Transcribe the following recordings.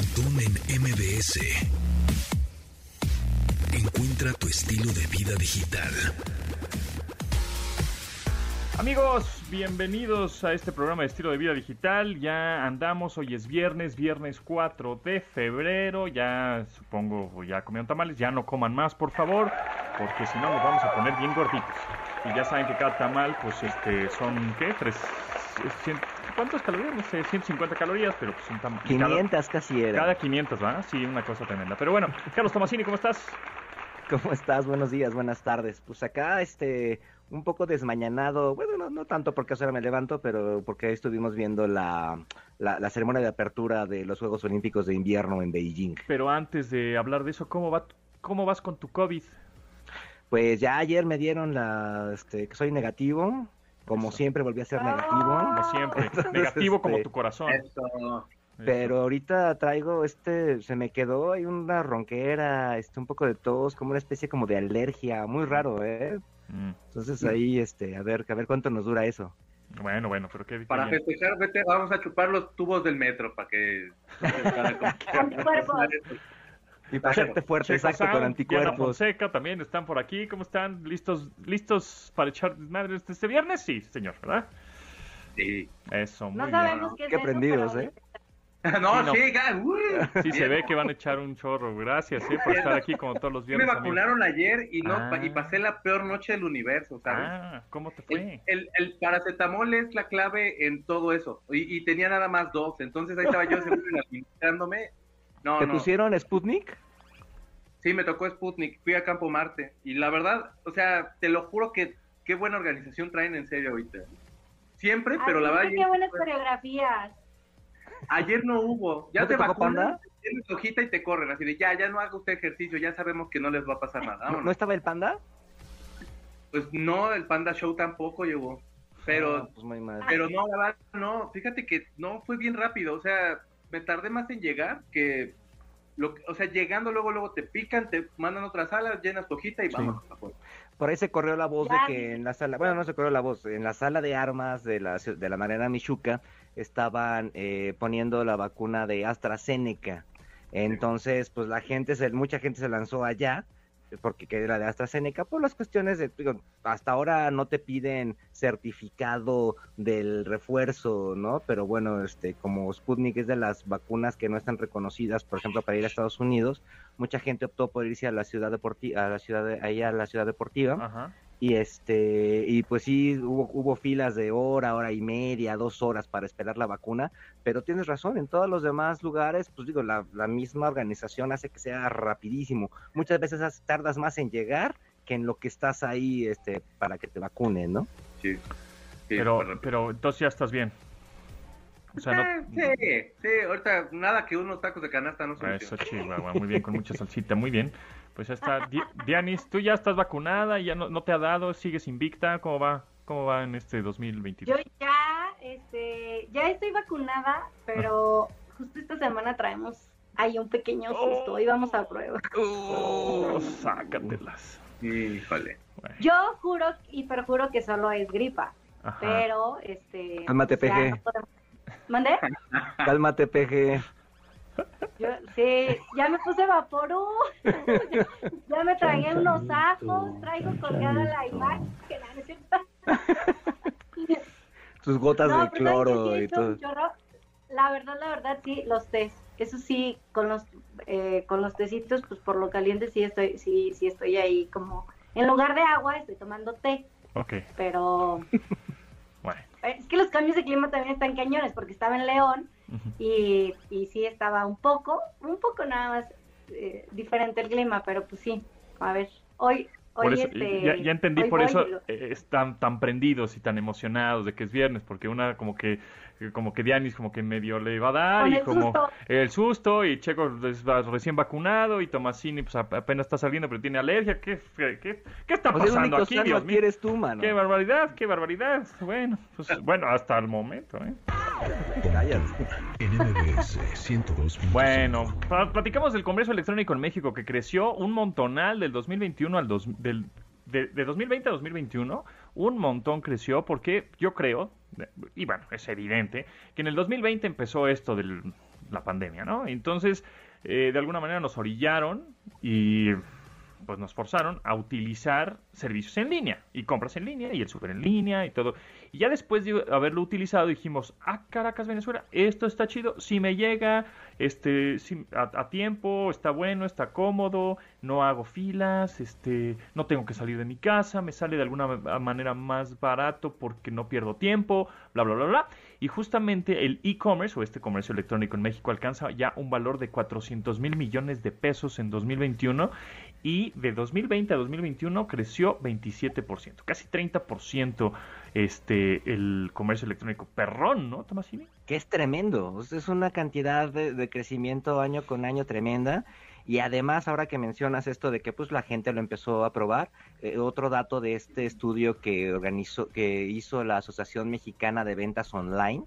Pontón en MBS. Encuentra tu estilo de vida digital. Amigos, bienvenidos a este programa de estilo de vida digital. Ya andamos, hoy es viernes, viernes 4 de febrero. Ya supongo, ya comieron tamales, ya no coman más, por favor, porque si no nos vamos a poner bien gorditos. Y ya saben que cada tamal, pues este, son, ¿qué? Tres, ¿Cuántas calorías? No sé, 150 calorías, pero pues un tamal. 500 casi era. Cada 500, ¿va? Sí, una cosa tremenda. Pero bueno, Carlos Tomasini, ¿cómo estás? ¿Cómo estás? Buenos días, buenas tardes. Pues acá, este, un poco desmañanado. Bueno, no, no tanto porque ahora me levanto, pero porque estuvimos viendo la, la, la ceremonia de apertura de los Juegos Olímpicos de Invierno en Beijing. Pero antes de hablar de eso, ¿cómo, va, cómo vas con tu COVID? Pues ya ayer me dieron la, este, que soy negativo. Como Eso. siempre volví a ser negativo. Como siempre, Entonces, negativo como este, tu corazón. Pero ahorita traigo este, se me quedó hay una ronquera, este, un poco de tos, como una especie como de alergia, muy raro, ¿eh? Mm, Entonces ahí, este, a ver, a ver cuánto nos dura eso. Bueno, bueno, pero qué Para bien. festejar, vete, vamos a chupar los tubos del metro para que... para. Y para hacerte fuerte, Checo exacto, Sound, con Diana anticuerpos. Fonseca también están por aquí. ¿Cómo están? ¿Listos listos para echar desmadre este, este viernes? Sí, señor, ¿verdad? Sí. Eso, muy No bien. sabemos qué es Qué eso, aprendidos, pero- ¿eh? No, Sí, no. sí, uy. Sí, se ve que van a echar un chorro. Gracias, eh, por estar aquí como todos los Me viernes. amigos. vacunaron ayer y no Ah. y pasé la peor noche del universo, ¿sabes? Ah, ¿cómo te El, fue? el, el paracetamol es la clave en todo eso. Y, y tenía nada más dos. Entonces ahí estaba yo administrándome. No, ¿Te no. pusieron Sputnik? Sí, me tocó Sputnik. Fui a Campo Marte. Y la verdad, o sea, te lo juro que qué buena organización traen en serio ahorita. Siempre, pero la verdad. qué ayer- buenas coreografías. Ayer no hubo. Ya ¿No te, te vacunan, panda? tienes hojita y te corren. Así de ya, ya no haga usted ejercicio, ya sabemos que no les va a pasar nada. ¿No, vámonos. no estaba el panda? Pues no, el Panda Show tampoco llegó. Pero, Ah, pues muy mal. pero no, la verdad, no. Fíjate que no fue bien rápido. O sea, me tardé más en llegar que. Lo, que- o sea, llegando luego, luego te pican, te mandan a otra sala, llenas tu hojita y vamos. afuera. Por ahí se corrió la voz de que sí. en la sala, bueno, no se corrió la voz, en la sala de armas de la, de la Marina Michuca estaban eh, poniendo la vacuna de AstraZeneca. Entonces, pues la gente, se, mucha gente se lanzó allá porque que era de AstraZeneca por las cuestiones de, digo, hasta ahora no te piden certificado del refuerzo, ¿no? Pero bueno, este, como Sputnik es de las vacunas que no están reconocidas, por ejemplo, para ir a Estados Unidos, mucha gente optó por irse a la ciudad deportiva, a la ciudad de, ahí a la ciudad deportiva Ajá. Y este y pues sí hubo, hubo filas de hora, hora y media, dos horas para esperar la vacuna, pero tienes razón, en todos los demás lugares, pues digo, la, la misma organización hace que sea rapidísimo. Muchas veces tardas más en llegar que en lo que estás ahí este para que te vacunen, ¿no? Sí. Sí, Pero, pero entonces ya estás bien. O sea, Eh, no... sí, sí, ahorita nada que unos tacos de canasta no Ah, Eso, soluciona. chihuahua, muy bien, con mucha salsita, muy bien. Pues ya está. Di- Dianis, tú ya estás vacunada, ya no, no te ha dado, sigues invicta, ¿cómo va? ¿Cómo va en este 2022? Yo ya, este, ya estoy vacunada, pero justo esta semana traemos ahí un pequeño susto y vamos a prueba. Oh, sácatelas. Híjole. Bueno, Yo juro y perjuro que solo es gripa, ajá. pero este. Cálmate, PG. no podemos- ¿Mandé? Cálmate, PG. Yo, sí, ya me puse vaporú, ya me tragué unos ajos, traigo colgada la imagen, que la. Sus gotas No, de cloro Sí y todo. chorro. La verdad, la verdad, sí, los test. Eso sí, con los eh, con los tecitos, pues por lo caliente sí estoy, sí, sí estoy ahí como, en lugar de agua estoy tomando té, Ok, pero bueno. es que los cambios de clima también están cañones, porque estaba en León Y, y sí estaba un poco, un poco nada más eh, diferente el clima, pero pues sí, a ver, hoy, hoy Por eso, este, ya, ya entendí, hoy por eso eh, están tan prendidos y tan emocionados de que es viernes, porque una como que como que Dianis como que medio le va a dar Con y el como susto. el susto y Checo recién vacunado y Tomasini pues ap- apenas está saliendo pero tiene alergia, ¿qué, qué, qué, qué está Pues pasando aquí, Dios mío? eres tú, mano. Qué barbaridad, qué barbaridad. Bueno, pues bueno, hasta el momento, ¿eh? Cállate. En MBS 102.5. Bueno, pla- platicamos del Congreso Electrónico en México que creció un montonal del 2021 al dos, del, de, de 2020 a 2021, un montón creció porque yo creo, y bueno, es evidente, que en el 2020 empezó esto del, la pandemia, ¿no? Entonces, eh, de alguna manera nos orillaron y pues nos forzaron a utilizar servicios en línea y compras en línea y el súper en línea y todo. Y ya después de haberlo utilizado dijimos, ah, Caracas, Venezuela, esto está chido, si me llega este, a, tiempo, está bueno, está cómodo, no hago filas, este, no tengo que salir de mi casa, me sale de alguna manera más barato porque no pierdo tiempo, bla, bla, bla, bla. Y justamente el e-commerce o este comercio electrónico en México alcanza ya un valor de 400 mil millones de pesos en 2021 y de 2020 a 2021 creció 27%, casi 30% este, el comercio electrónico. Perrón, ¿no, Tomasini? Que es tremendo, es una cantidad de, crecimiento año con año tremenda. Y además, ahora que mencionas esto de que pues la gente lo empezó a probar, eh, otro dato de este estudio que organizó, que hizo la Asociación Mexicana de Ventas Online,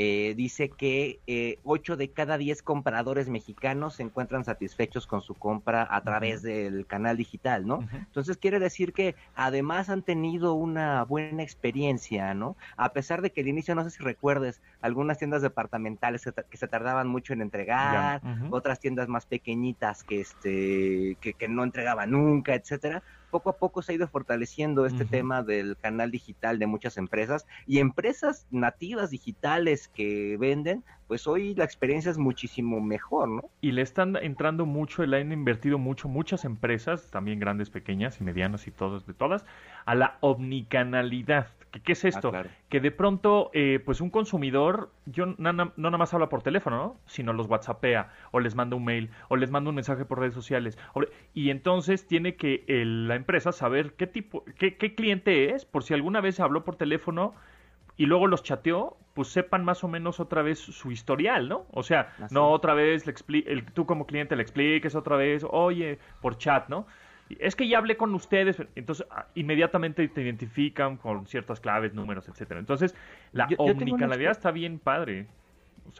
eh, dice que eh, 8 de cada 10 compradores mexicanos se encuentran satisfechos con su compra a través del canal digital, ¿no? Entonces quiere decir que además han tenido una buena experiencia, ¿no? A pesar de que al inicio, no sé si recuerdes, algunas tiendas departamentales que, se tardaban mucho en entregar, otras tiendas más pequeñitas que, este, que, que no entregaban nunca, etcétera, poco a poco se ha ido fortaleciendo este tema del canal digital de muchas empresas y empresas nativas digitales que venden, pues hoy la experiencia es muchísimo mejor, ¿no? Y le están entrando mucho, le han invertido mucho muchas empresas, también grandes, pequeñas y medianas y todas, de todas, a la omnicanalidad. ¿Qué, es esto? Ah, que de pronto, eh, pues un consumidor, yo no nada más habla por teléfono, ¿no? sino los WhatsAppea, o les manda un mail, o les manda un mensaje por redes sociales. y entonces tiene que la empresa saber qué tipo, qué, qué cliente es, por si alguna vez habló por teléfono y luego los chateó, pues sepan más o menos otra vez su historial, ¿no? O sea, no otra vez le el, tú como cliente le expliques otra vez, oye, por chat, ¿no? Es que ya hablé con ustedes, entonces ah, inmediatamente te identifican con ciertas claves, números, etcétera. Entonces, la omnicanalidad está bien padre.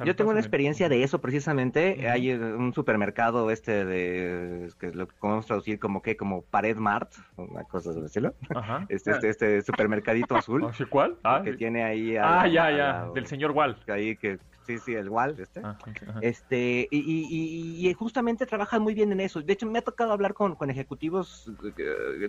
yo tengo una experiencia de eso precisamente. Hay eh, un supermercado este de que lo podemos traducir como que como Pared Mart, una cosa de estilo. Este, este, este supermercadito azul. ¿Cuál? Ah, que tiene ahí. ah, ya, ya, del señor Wall. Ahí que Sí, sí, el WAL, este. Este y, y, y, justamente trabajan muy bien en eso. De hecho, me ha tocado hablar con, con ejecutivos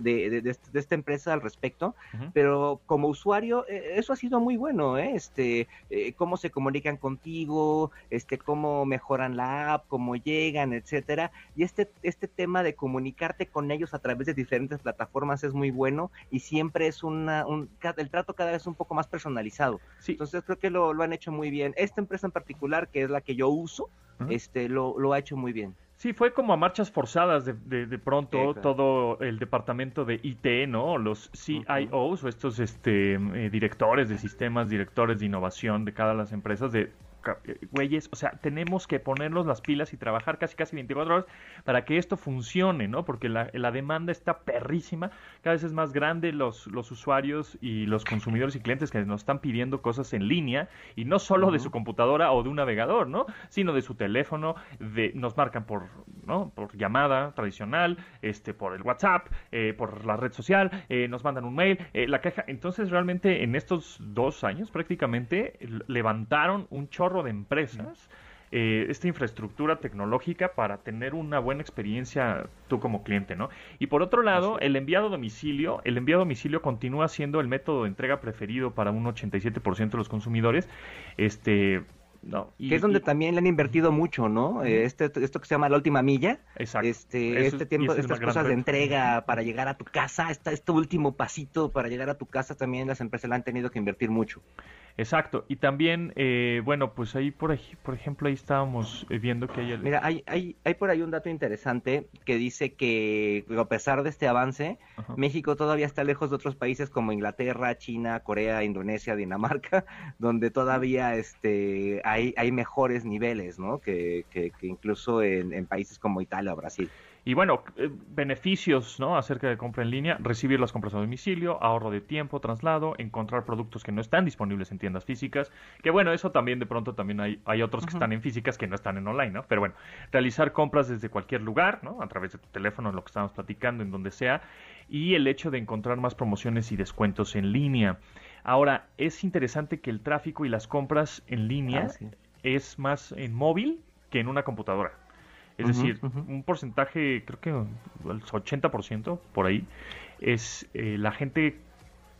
de, de, de, esta empresa al respecto, pero como usuario, eh, eso ha sido muy bueno, ¿eh? Este, eh, cómo se comunican contigo, este, cómo mejoran la app, cómo llegan, etcétera. Y este, este tema de comunicarte con ellos a través de diferentes plataformas es muy bueno y siempre es una, un, el trato cada vez un poco más personalizado. Entonces creo que lo, lo han hecho muy bien. Esta empresa particular, que es la que yo uso, este lo, lo, ha hecho muy bien. Sí, fue como a marchas forzadas de, de, pronto todo el departamento de IT, ¿no? Los CIOs o estos este, eh, directores de sistemas, directores de innovación de cada las empresas de güeyes, o sea, tenemos que ponernos las pilas y trabajar casi casi 24 horas para que esto funcione, ¿no? Porque la, la, demanda está perrísima, cada vez es más grande los, los usuarios y los consumidores y clientes que nos están pidiendo cosas en línea y no solo de su computadora o de un navegador, ¿no? Sino de su teléfono, de, nos marcan por, ¿no? Por llamada tradicional, este, por el WhatsApp, eh, por la red social, eh, nos mandan un mail, la caja. Entonces realmente en estos dos años prácticamente levantaron un chorro de empresas eh, esta infraestructura tecnológica para tener una buena experiencia tú como cliente, ¿no? Y por otro lado, el enviado a domicilio, el enviado a domicilio continúa siendo el método de entrega preferido para un 87% de los consumidores. Este, no, que es donde también le han invertido mucho, ¿no? Este, esto que se llama la última milla. Exacto. Este, este tiempo, estas cosas de entrega para llegar a tu casa, esta, este último pasito para llegar a tu casa también las empresas le han tenido que invertir mucho. Exacto, y también, eh, bueno, pues ahí por, por ejemplo, ahí estábamos eh, viendo que hay... Mira, hay, hay, hay por ahí un dato interesante que dice que a pesar de este avance, México todavía está lejos de otros países como Inglaterra, China, Corea, Indonesia, Dinamarca, donde todavía este, hay, hay mejores niveles, ¿no? Que, que, incluso en, en países como Italia o Brasil. Y bueno, eh, beneficios ¿no? acerca de compra en línea, recibir las compras a domicilio, ahorro de tiempo, traslado, encontrar productos que no están disponibles en tiendas físicas, que bueno, eso también de pronto también hay, hay otros que están en físicas que no están en online, ¿no? Pero bueno, realizar compras desde cualquier lugar, ¿no? A través de tu teléfono, lo que estamos platicando, en donde sea, y el hecho de encontrar más promociones y descuentos en línea. Ahora, es interesante que el tráfico y las compras en línea... Ah, es más en móvil que en una computadora. Es decir, un porcentaje, creo que el 80% por ahí, es eh, la gente,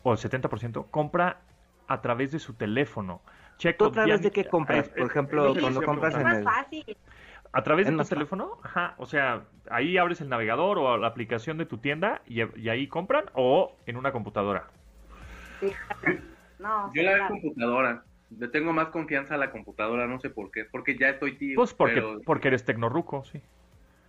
o el 70%, compra a través de su teléfono. Checo, ¿Tú a través ya- de qué compras? eh, Por eh, ejemplo, cuando compras en el- fácil. ¿A través de tu teléfono? Ajá, o sea, ahí abres el navegador o la aplicación de tu tienda y, y ahí compran o en una computadora. Sí, No, Yo la celular. computadora. Le tengo más confianza a la computadora, no sé por qué. Porque ya estoy tío. Pues porque, pero- porque eres tecnorruco, sí.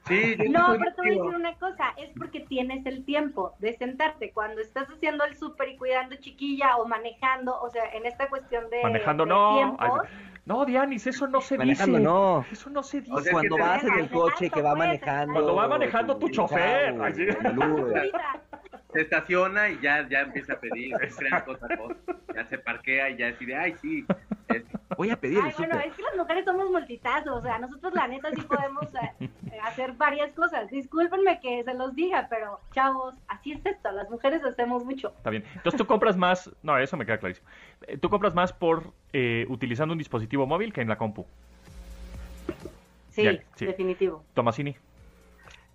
Sí, yo No, pero te voy a decir una cosa, es porque tienes el tiempo de sentarte cuando estás haciendo el súper y cuidando chiquilla o manejando, o sea, en esta cuestión de, Manejando de no. tiempos, no, Dianis, eso no se Manejando dice. no. Eso no se dice. O sea, Cuando vas en el coche que va Manejando. Cuando va manejando tu chofer. Se estaciona y ya, ya empieza a pedir. cosa. Ya se parquea y ya decide, ay, sí. es- Voy a pedir Ay, el bueno, es que las mujeres somos multitask, o sea, nosotros la neta sí podemos eh, hacer varias cosas. Discúlpenme que se los diga, pero chavos, así es esto, las mujeres hacemos mucho. Está bien. Entonces tú compras más. No, eso me queda clarísimo. Eh, Tú compras más por eh, utilizando un dispositivo móvil que en la compu. Sí, Ya, sí. definitivo. Tomasini.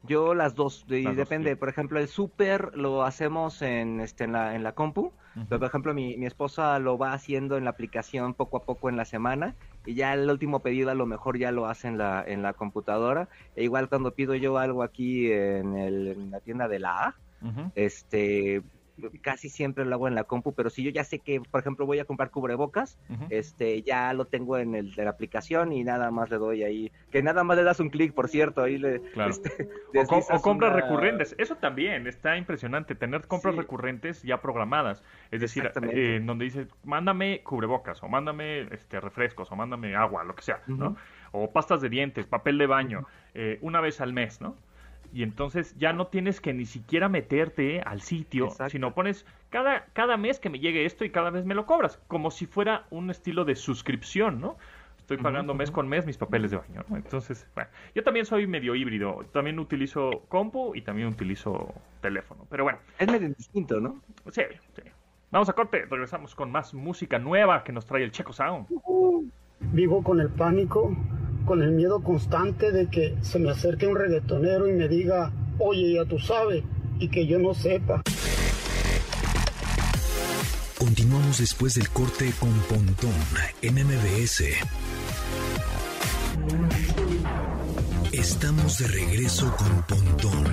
Yo las dos, y Las dos, depende. sí. Por ejemplo, el súper lo hacemos en, este, en, la, en la compu. Pero, por ejemplo, mi, mi esposa lo va haciendo en la aplicación poco a poco en la semana. Y ya el último pedido a lo mejor ya lo hace en la, en la computadora. E igual cuando pido yo algo aquí en, el- en la tienda de la A, este casi siempre lo hago en la compu, pero si yo ya sé que, por ejemplo, voy a comprar cubrebocas, este ya lo tengo en el de la aplicación y nada más le doy ahí, que nada más le das un clic, por cierto, ahí le Claro. este, O, com- o deslizas compras una- recurrentes. Eso también está impresionante, tener compras Sí. recurrentes ya programadas. Es decir, eh, donde dices, mándame cubrebocas, o mándame este, refrescos, o mándame agua, lo que sea, ¿no? O pastas de dientes, papel de baño, eh, una vez al mes, ¿no? Y entonces ya no tienes que ni siquiera meterte al sitio, Exacto. sino pones cada, cada mes que me llegue esto y cada vez me lo cobras, como si fuera un estilo de suscripción, ¿no? Estoy pagando mes con mes mis papeles de baño, ¿no? Entonces, bueno, yo también soy medio híbrido, también utilizo compu y también utilizo teléfono, pero bueno, Es medio distinto, ¿no? sí, sí. Vamos a corte, regresamos con más música nueva que nos trae el Checo Sound. Vivo con el pánico, con el miedo constante de que se me acerque un reggaetonero y me diga, oye, ya tú sabes, y que yo no sepa. Continuamos después del corte con Pontón en MBS. Estamos de regreso con Pontón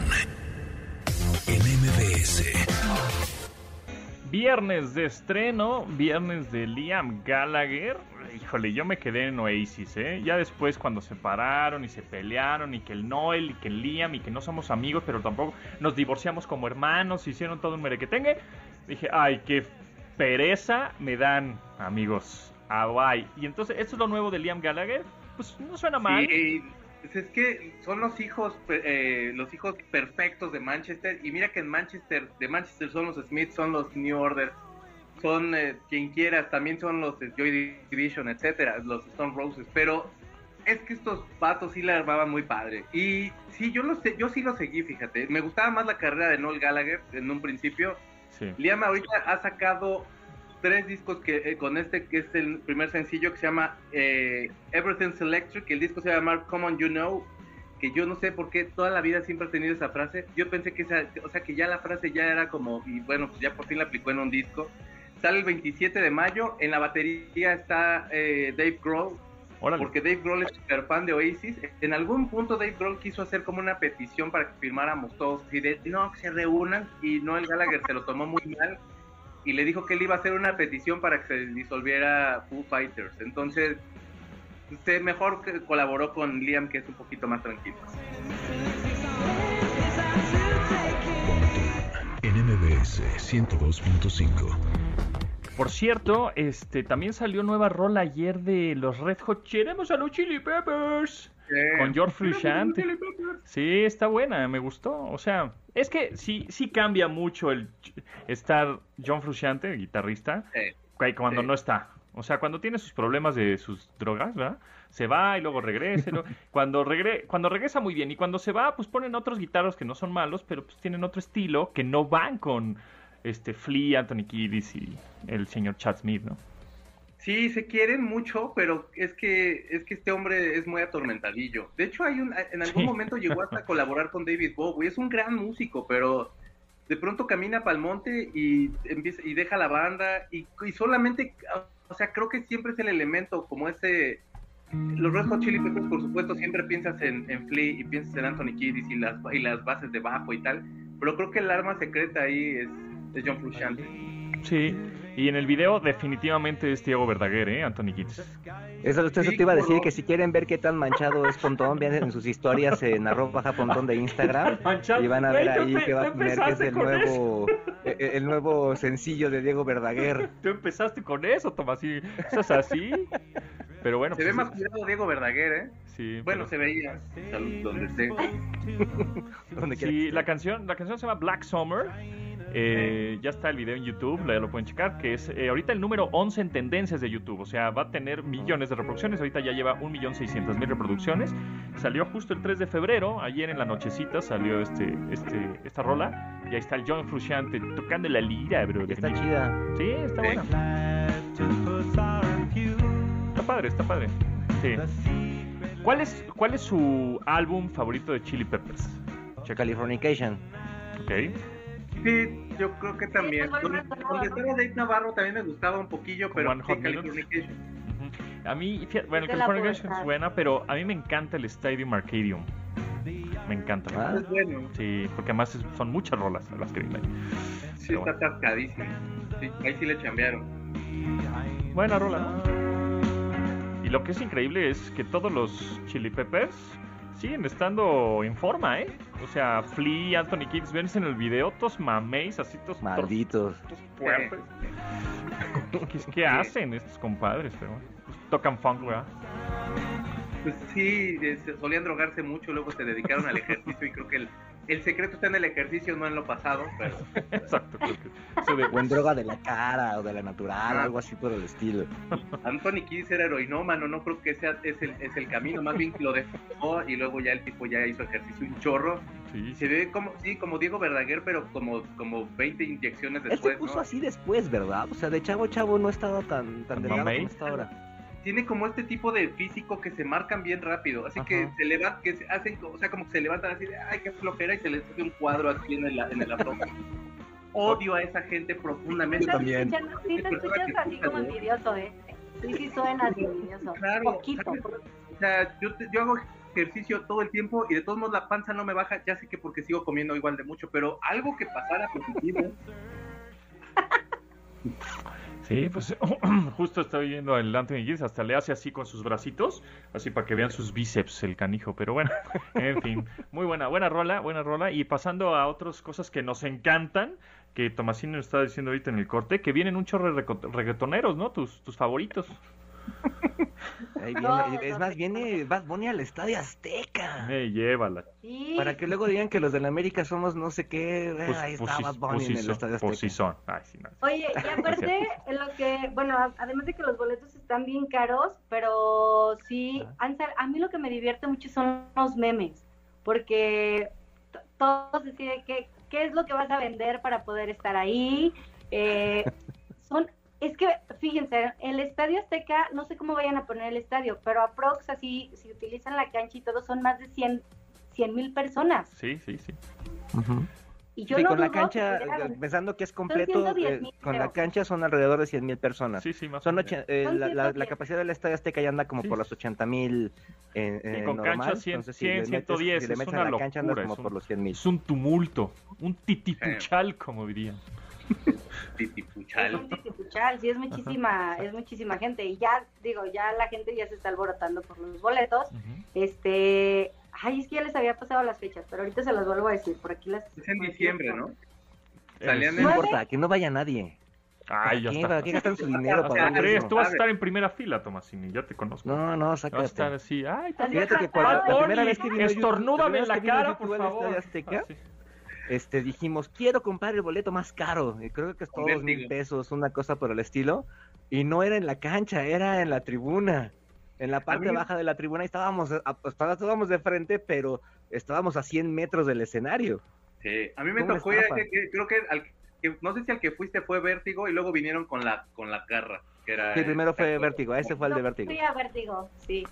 en MBS. Viernes de estreno, viernes de Liam Gallagher. Híjole, yo me quedé en Oasis, ¿eh? Ya después cuando se separaron y se pelearon y que el Noel y que el Liam y que no somos amigos, pero tampoco nos divorciamos como hermanos, hicieron todo un merequetengue. Dije, ay, qué pereza me dan, amigos. Ah. Y entonces, ¿esto es lo nuevo de Liam Gallagher? Pues no suena mal. Sí, pues es que son los hijos, eh, los hijos perfectos de Manchester. Y mira que en Manchester, de Manchester son los Smith, son los New Order, son eh, quien quieras, también son los Joy Division, etcétera, los Stone Roses. Pero es que estos patos sí la armaban muy padre. Y sí, yo lo sé, yo sí lo seguí, fíjate. Me gustaba más la carrera de Noel Gallagher en un principio. Sí. Liam ahorita ha sacado tres discos que eh, con este que es el primer sencillo que se llama eh, Everything's Electric, el disco se llama Come On You Know, que yo no sé por qué toda la vida siempre he tenido esa frase. Yo pensé que esa, o sea que ya la frase ya era como y bueno, pues ya por fin la aplicó en un disco. Sale el 27 de mayo, en la batería está eh, Dave Grohl, Órale. porque Dave Grohl es super fan de Oasis. En algún punto Dave Grohl quiso hacer como una petición para que firmáramos todos y de no, que se reúnan y Noel Gallagher se lo tomó muy mal y le dijo que él iba a hacer una petición para que se disolviera Foo Fighters. Entonces, usted mejor que colaboró con Liam que es un poquito más tranquilo. En MBS 102.5. Por cierto, este también salió nueva rola ayer de los Red Hot. Queremos a los Chili Peppers. Con George Frusciante. Sí, está buena, me gustó. O sea, es que sí, sí cambia mucho el estar John Frusciante, el guitarrista, Sí. cuando Sí. no está. O sea, cuando tiene sus problemas de sus drogas, ¿verdad? Se va y luego regresa. y luego- cuando, regre cuando regresa muy bien y cuando se va, pues ponen otros guitarros que no son malos, pero pues tienen otro estilo que no van con este Flea, Anthony Kiddis y el señor Chad Smith, ¿no? Sí, se quieren mucho, pero es que es que este hombre es muy atormentadillo. De hecho, hay un en algún Sí. momento llegó hasta colaborar con David Bowie. Es un gran músico, pero de pronto camina para el monte y empieza y deja la banda y, y solamente, o sea, creo que siempre es el elemento como ese. Los Red Hot Chili Peppers, por supuesto, siempre piensas en, en Flea y piensas en Anthony Kiddis y las y las bases de bajo y tal, pero creo que el arma secreta ahí es, es John Frusciante. Sí. Y en el video definitivamente es Diego Verdaguer, ¿eh? Anthony Kids. Eso, eso te iba a decir que si quieren ver qué tan manchado es Pontón, vean en sus historias en arroba baja Pontón de Instagram y van a ver ahí que va a poner que es el nuevo eh, el nuevo sencillo de Diego Verdaguer. Tú empezaste con eso, Tomás, y eso es así. Pero bueno, Se ve pues, más cuidado Diego Verdaguer, ¿eh? sí, Bueno, pero- se veía salud, donde esté. Donde Sí, la canción, la canción se llama Black Summer. Eh, ya está el video en YouTube, ya lo pueden checar, que es eh, ahorita el número 11 en tendencias de YouTube, o sea, va a tener millones de reproducciones, ahorita ya lleva 1.600.000 reproducciones. Salió justo el 3 de febrero, ayer en la nochecita salió este, este, esta rola, y ahí está el John Frusciante tocando la lira, bro. Está chida. Sí, está Sí. buena. Está padre, está padre. Sí. ¿Cuál es, ¿Cuál es su álbum favorito de Chili Peppers? Checa. Californication. Ok. Sí, yo creo que también. Sí, Donde, donde estaba Dave Navarro también me gustaba un poquillo, pero One Hot. A mí, bueno, Californication es buena, pero a mí me encanta el Stadium Arcadium. Me encanta. Ah. Es bueno. Sí, porque además es- son muchas rolas las que vienen ahí. Sí, Pero está atascadísimo. Sí, ahí sí le chambearon. Buena rola, ¿no? Y lo que es increíble es que todos los Chili Peppers siguen estando en forma, ¿eh? O sea, Flea, Anthony Kids, ven en el video, todos mameis, así todos, Malditos. todos fuertes. ¿Qué, qué hacen estos compadres? Pero bueno, pues tocan funk, ¿verdad? Pues sí, se- solían drogarse mucho, luego se dedicaron al ejercicio y creo que el, el secreto está en el ejercicio, no en lo pasado, pero Exacto, creo que eso de- O en droga de la cara o de la natural, Ah. algo así por el estilo. Anthony Kiddis era heroinómano, no creo que sea es el, es el camino, más bien que lo dejó y luego ya el tipo ya hizo ejercicio un chorro. Sí, Se ve como, sí, como Diego Verdaguer, pero como, como 20 inyecciones Él se después, puso ¿no? así después, ¿verdad? O sea, de chavo chavo no estaba tan, tan ¿Tan delgado como está ahora. Tiene como este tipo de físico que se marcan bien rápido, así que se levanta, que se hacen, o sea, como que se levantan así de, ay, qué flojera, y se les hace un cuadro aquí en el, en el abdomen. Odio a esa gente profundamente. Yo también. Sí, sí te escuchas así como envidioso, ¿eh? Sí, sí suenas envidioso. Claro, Poquito. O sea, yo, te- yo hago ejercicio todo el tiempo y de todos modos la panza no me baja, ya sé que porque sigo comiendo igual de mucho, pero algo que pasara positivo, Sí, pues justo estoy viendo el Anthony Giddens, hasta le hace así con sus bracitos, así para que vean sus bíceps el canijo, pero bueno, en fin, muy buena, buena rola, buena rola, y pasando a otras cosas que nos encantan, que Tomasino está diciendo ahorita en el corte, que vienen un chorro de reggaetoneros, ¿no? Tus, tus favoritos. Ahí viene- No, es no, más, no. viene Bad Bunny al Estadio Azteca. Eh, llévala. Sí. Para que luego digan que los de la América somos no sé qué. eh, Pues, ahí está sí- Bad Bunny pues sí en el Estadio pues sí Azteca. son. Ay, sí, no. Oye, y aparte, lo que, bueno, además de que los boletos están bien caros, pero sí, a mí lo que me divierte mucho son los memes, porque todos deciden qué, qué es lo que vas a vender para poder estar ahí. Eh, son, es que, fíjense, el Estadio Azteca, no sé cómo vayan a poner el estadio, pero aprox así, si utilizan la cancha y todo, son más de 100 mil personas. Sí, sí, sí. Ujú. Y yo Sí, no con la que cancha, eh, pensando que es completo, 110,000 eh, con la cancha son alrededor de 100 mil personas. Sí, sí, más Son o ochen- menos. eh, Son la, la- la 110. capacidad del Estadio Azteca ya anda como Sí. por los 80 mil en, Sí, en con normal. cancha 100, entonces, 100, le metes- 110, si le es metes una a la cancha andas locura, como es un- por los 100 mil. Es un tumulto, un titipuchal, como dirían. Es titipuchal. un titipuchal, sí, es muchísima, es muchísima gente. Y ya, digo, ya la gente ya se está alborotando por los boletos. Este, ay, es que ya les había pasado las fechas, pero ahorita se las vuelvo a decir, por aquí las... Es en diciembre, ¿no? Salían No en... Importa, que no vaya nadie. Ay, ya ¿Para qué, está. ¿Para qué gastan su dinero para eso? tú vas a estar en primera fila, Tomasini, ya te conozco. No, no, Vas a estar sácate. así, ay, Así también. Fíjate que Bad cuando la Bunny, primera vez que vino YouTube- Estornúdame en la cara, por favor. Azteca. Este, dijimos, quiero comprar el boleto más caro. Y creo que costó Un dos mil pesos, una cosa por el estilo. Y no era en la cancha, era en la tribuna. En la parte mí- baja de la tribuna y estábamos, a- estábamos de frente, pero estábamos a 100 metros del escenario. Sí, a mí me ¿Cómo tocó creo que, al, que no sé si al que fuiste fue Vértigo y luego vinieron con la con la garra. que era... Sí, primero fue. Vértigo, ese fue el de Vértigo. fui a Vértigo, sí.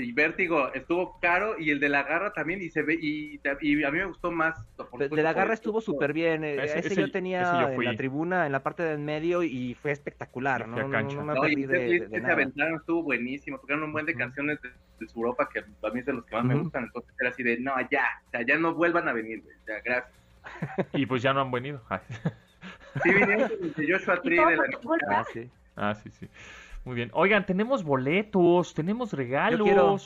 Y Vértigo estuvo caro y el de la garra también y se ve y, y a mí me gustó más. por De, la garra el- estuvo súper bien. eh, Ese- Ese, ese- yo tenía ese yo en la tribuna, en la parte del medio, y fue espectacular. No, no, cancha. no me No, y perdí ese de, clip de- de que se nada. aventaron estuvo buenísimo, tocaron un buen de canciones de, de su Europa que a mí es de los que más me gustan, entonces era así de, no, ya, o sea, ya no vuelvan a venir, güey, ya, gracias. Y pues ya no han venido. Sí, vinieron el de Joshua Tree de la. Ah, sí. Ah, sí, sí. Muy bien. Oigan, tenemos boletos, tenemos regalos. quiero.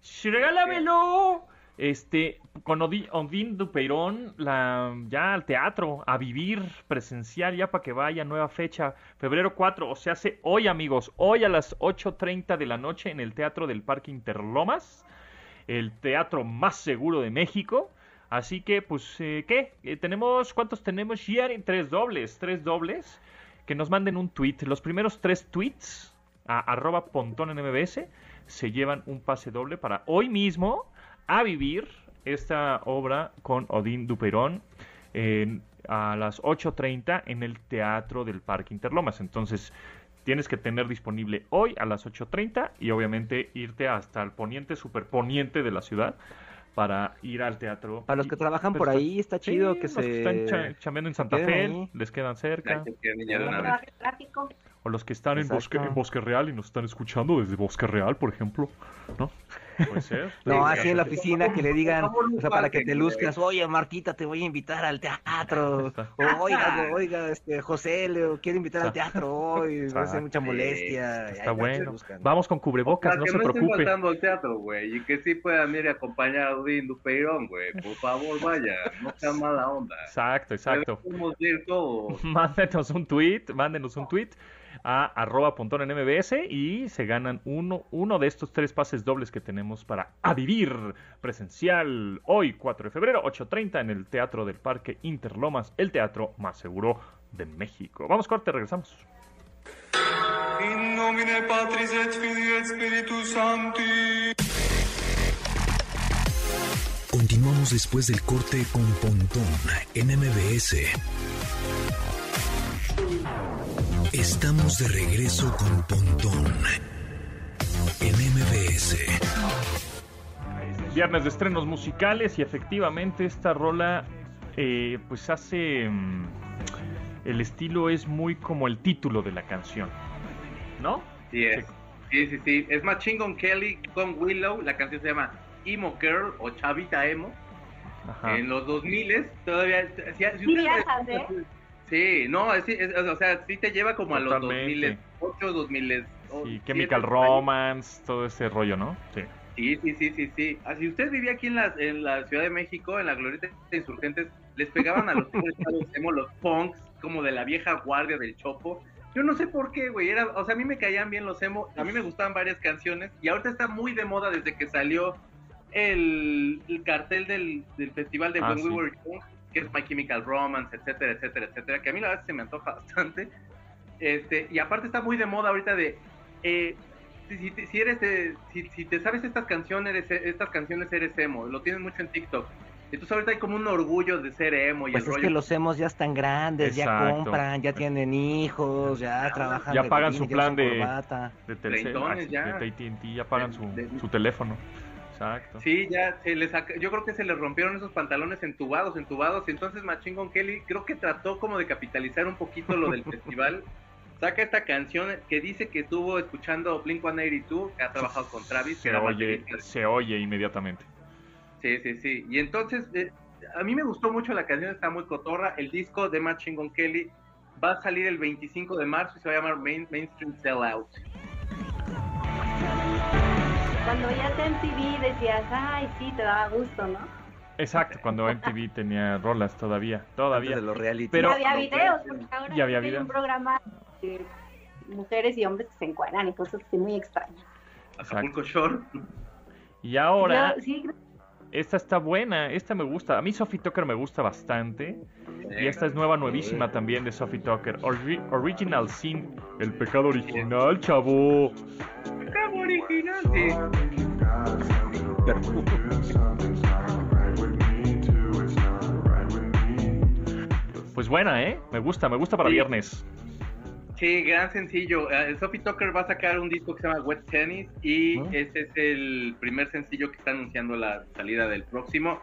¡Sí, ¡Regálamelo! Este, con Odi- Odín Dupeirón, la, ya al teatro, a vivir presencial, ya para que vaya, nueva fecha, febrero 4, o sea, hace hoy, amigos, hoy a las 8.30 de la noche en el Teatro del Parque Interlomas, el teatro más seguro de México. Así que, pues, eh, ¿qué? Eh, tenemos, ¿cuántos tenemos? Tres dobles, tres dobles. Que nos manden un tweet. Los primeros tres tweets a arroba pontón en se llevan un pase doble para hoy mismo a vivir esta obra con Odín Duperón en- a las 8.30 en el Teatro del Parque Interlomas. Entonces, tienes que tener disponible hoy a las 8.30 y obviamente irte hasta el poniente, superponiente de la ciudad para ir al teatro. Para los que trabajan pero por ahí, está Sí, chido que los se... están cha- chambeando en Santa Fe, ahí. les quedan cerca. Que. O los que están en Bosque, en Bosque Real y nos están escuchando desde Bosque Real, por ejemplo. ¿No? Puede ser. No, Sí, así en la oficina que le digan, no o sea, para que te luzcas, oye Martita, te voy a invitar al teatro. O oiga, oiga, este, José, le quiero invitar al teatro hoy, no hace mucha molestia. Está bueno. Vamos con cubrebocas, Para no que se no estén preocupe. faltando al teatro, güey, y que sí puedan ir a acompañar a Odín Dupeirón, güey, por favor, vaya, no sean mala onda. Exacto, exacto. Podemos ir todos. Mándenos un tweet, mándenos un tweet a arroba pontón en MBS y se ganan uno, uno de estos tres pases dobles que tenemos para a vivir presencial hoy 4 de febrero 8.30 en el Teatro del Parque Interlomas, el teatro más seguro de México. Vamos corte, regresamos. In nomine Patris et Filii et Spiritus Sancti. Continuamos después del corte con Pontón en MBS. Estamos de regreso con Pontón en MBS. Viernes de estrenos musicales y efectivamente esta rola eh, pues hace... mm, el estilo es muy como el título de la canción. ¿No? Sí, es. Sí, sí, sí. Es Machine Gun Kelly con Willow. La canción se llama Emo Girl o Chavita Emo. Ajá. En los 2000 todavía. Si, si ustedes- viajas, ¿eh? Sí, no, es, es- o sea, sí te lleva como a los Totalmente. 2008, 2000. Sí, Chemical Romance, todo ese rollo, ¿no? Sí. Sí, sí, sí, sí, sí. Ah, si usted vivía aquí en la, en la Ciudad de México, en la Glorieta de Insurgentes, les pegaban a los tigres los punks, como de la vieja guardia del Chopo. Yo no sé por qué, güey. Era, o sea, a mí me caían bien los emo, a mí me gustaban varias canciones, y ahorita está muy de moda desde que salió el, el cartel del, del festival de Ah, When sí. We Were Young, que es My Chemical Romance, etcétera, etcétera, etcétera, que a mí la verdad se me antoja bastante. Este, y aparte está muy de moda ahorita de eh, si, si eres de- si, si te sabes estas canciones eres, estas canciones eres emo, lo tienes mucho en TikTok. Entonces ahorita hay como un orgullo de ser emo y Pues el es rollo. que los hemos ya están grandes, ya compran, ya tienen hijos, ya trabajan. Ya de pagan su plan de-. De ah, ya. de AT&T, ya pagan su, De- de- su teléfono. Exacto. Sí, ya se les yo creo que se les rompieron esos pantalones entubados, entubados, y entonces Machine Gun Kelly creo que trató como de capitalizar un poquito lo del festival. Saca esta canción que dice que estuvo escuchando Blink-182, que ha trabajado con Travis. Se oye, se oye inmediatamente. Sí, sí, sí. Y entonces, eh, a mí me gustó mucho la canción, está muy cotorra. El disco de Machine Gun Kelly va a salir el 25 de marzo y se va a llamar Main, Mainstream Sellout. Cuando ya te MTV decías, ay, sí, te daba gusto, ¿no? Exacto, cuando MTV tenía rolas todavía, Antes todavía. de los reality. Pero- Y había videos, porque ahora Ya había hay videos. un programa de mujeres y hombres que se encuadran y cosas así muy extrañas. Acapulco Shore. Y ahora, Yo- sí, esta está buena, esta me gusta. A mí Sophie Tucker me gusta bastante. Y esta es nueva, nuevísima también de Sophie Tucker. Ori- original Sin, el pecado original, chavo. Pues buena, ¿eh? Me gusta, me gusta para Sí. viernes. Sí, gran sencillo. Eh, Sophie Tucker va a sacar un disco que se llama Wet Tennis y Ah. ese es el primer sencillo que está anunciando la salida del próximo.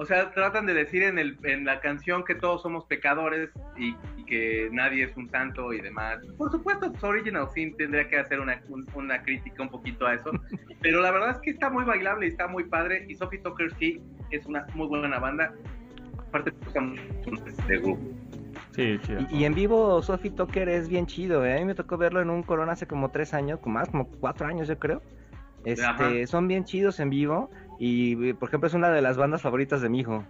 O sea, tratan de decir en, el, en la canción que todos somos pecadores y, y que nadie es un santo y demás. Por supuesto, pues, Original Sin tendría que hacer una, un- una crítica un poquito a eso, pero la verdad es que está muy bailable y está muy padre y Sophie Tucker sí es una muy buena banda. Aparte, este grupo. Sí, chido. Y, y en vivo Sophie Tucker es bien chido, ¿eh? A mí me tocó verlo en un Corona hace como tres años, como más, como cuatro años yo creo. Este, Ajá. son bien chidos en vivo y, por ejemplo, es una de las bandas favoritas de mi hijo.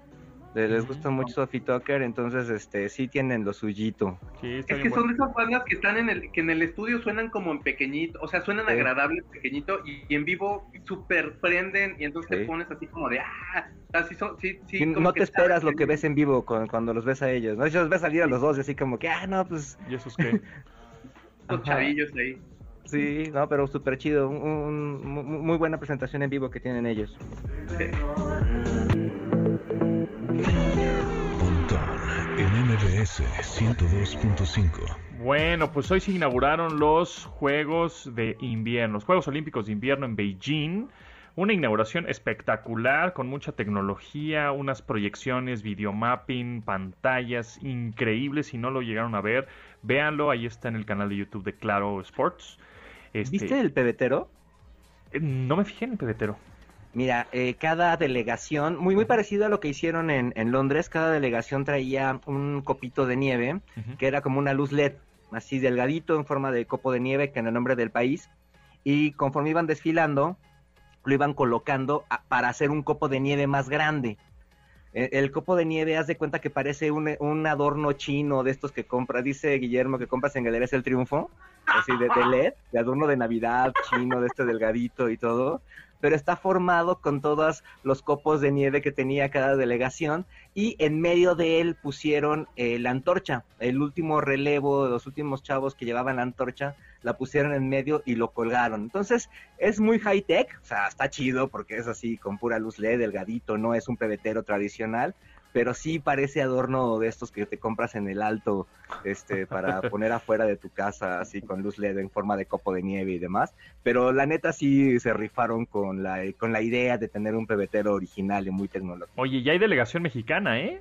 Le- Les gusta mucho Sophie Tucker, entonces, este, sí tienen lo suyito. Sí, Es que son bueno. de esas bandas que están en el que en el estudio suenan como en pequeñito, o sea, suenan Sí. agradables pequeñito y, y en vivo super prenden y entonces te pones así como de ah, así son, sí, sí, como no que te esperas lo que ves en vivo con- cuando los ves a ellos, ¿no? Yo los ves salir a los dos y así como que, ah, no, pues ¿Y eso es qué? Los chavillos ahí. Sí, no, pero súper chido. Un, un- mu- muy buena presentación en vivo que tienen ellos. En MBS 102.5. Bueno, pues hoy se inauguraron los Juegos de Invierno, los Juegos Olímpicos de Invierno en Beijing. Una inauguración espectacular, con mucha tecnología, unas proyecciones, videomapping, pantallas increíbles. Si no lo llegaron a ver, véanlo, ahí está en el canal de YouTube de Claro Sports. Este, ¿Viste el pebetero? eh, No me fijé en el pebetero. Mira, eh, cada delegación, muy muy parecido a lo que hicieron en, en Londres, cada delegación traía un copito de nieve, que era como una luz LED, así delgadito en forma de copo de nieve, que en el nombre del país, y conforme iban desfilando, lo iban colocando a- para hacer un copo de nieve más grande. Eh, El copo de nieve, haz de cuenta que parece un, un adorno chino de estos que compras, dice Guillermo, que compras en Galerías El Triunfo, así de, de LED, de adorno de Navidad chino, de este delgadito y todo, pero está formado con todos los copos de nieve que tenía cada delegación y en medio de él pusieron eh, la antorcha, el último relevo los últimos chavos que llevaban la antorcha, la pusieron en medio y lo colgaron. Entonces es muy high tech, o sea, está chido porque es así con pura luz LED, delgadito, no es un pebetero tradicional, pero sí parece adorno de estos que te compras en el alto, este, para poner afuera de tu casa, así con luz LED en forma de copo de nieve y demás. Pero la neta sí se rifaron con la, con la idea de tener un pebetero original y muy tecnológico. Oye, ya hay delegación mexicana, ¿eh?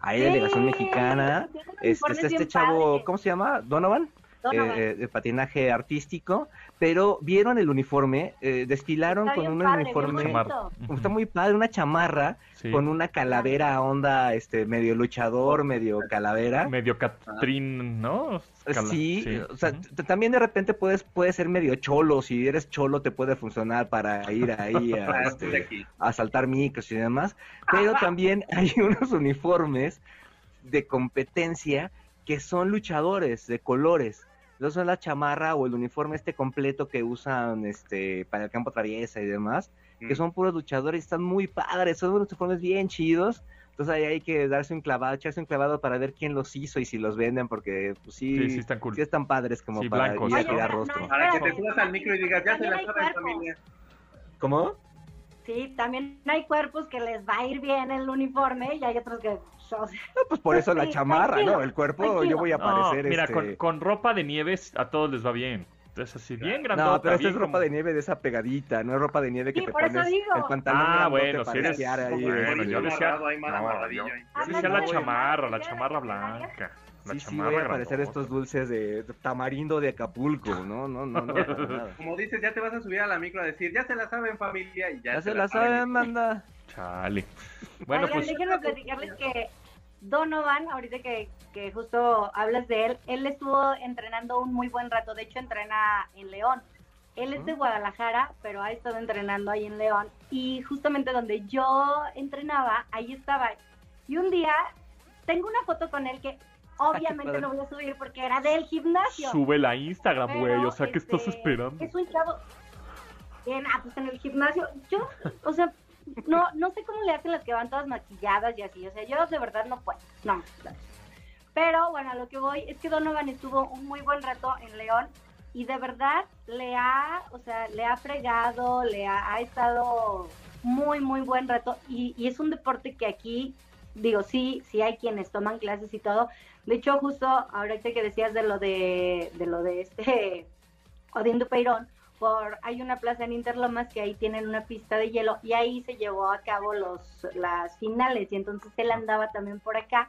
Hay delegación mexicana, este, este bien chavo, padre. ¿cómo se llama? Donovan. Eh, de patinaje artístico, pero vieron el uniforme, eh, desfilaron Está con un padre, uniforme, está muy padre, una chamarra Sí. con una calavera onda, este, medio luchador, medio calavera. Medio Catrín, ¿no? Cala- Sí, o sea, también de repente puedes, puede ser medio cholo, si eres cholo te puede funcionar para ir ahí a, este, a saltar micros y demás, pero también hay unos uniformes de competencia que son luchadores de colores. Entonces son la chamarra o el uniforme este completo que usan este para el campo traviesa y demás, que Mm. son puros luchadores, y están muy padres, son unos uniformes bien chidos. Entonces ahí hay que darse un clavado, echarse un clavado para ver quién los hizo y si los venden, porque pues, sí, Sí, sí están cool. sí están padres como Sí, para blancos. ir a tirar no, rostro. no, Para que te subas al micro y digas, ya se la También hay saben cuerpos. familia. ¿Cómo? Sí, también hay cuerpos que les va a ir bien el uniforme y hay otros que... o sea, No, pues por eso la Sí, chamarra, tranquilo, ¿no? El cuerpo, tranquilo. yo voy a No, parecer mira, este... con, con ropa de nieves a todos les va bien. Es así, bien grandota. No, pero esta es ropa como- de nieve de esa pegadita, no es ropa de nieve que Sí, te por eso pones digo. el pantalón Ah, bueno, si eres- ahí, bueno, este, yo decía- no, yo-. Yo decía la chamarra, la chamarra blanca. La sí, sí, chamarra voy a parecer grandota. estos dulces de tamarindo de Acapulco, no, no, no, no, para nada. Como dices, ya te vas a subir a la micro a decir, ya se la saben familia y ya, Ya se la saben, manda. Chale. Bueno, Oigan, pues déjenme platicarles que Donovan, ahorita que, que justo hablas de él, él estuvo entrenando un muy buen rato, de hecho entrena en León. Él es de Guadalajara, pero ha estado entrenando ahí en León. Y justamente donde yo entrenaba, ahí estaba. Y un día tengo una foto con él que obviamente no voy a subir porque era del gimnasio. sube la Instagram, güey. O sea, ¿qué estás este, esperando? Es un chavo. En, ah, pues en el gimnasio. Yo, o sea, no, no sé cómo le hacen las que van todas maquilladas y así. O sea, yo de verdad no puedo. No. Pero bueno, a lo que voy es que Donovan estuvo un muy buen rato en León y de verdad le ha, o sea, le ha fregado, le ha, ha estado muy, muy buen rato y, y es un deporte que aquí digo, sí, sí hay quienes toman clases y todo. De hecho, justo ahorita que decías de lo de, de lo de este Odín Dupeirón, por, hay una plaza en Interlomas que ahí tienen una pista de hielo y ahí se llevó a cabo los las finales y entonces él andaba también por acá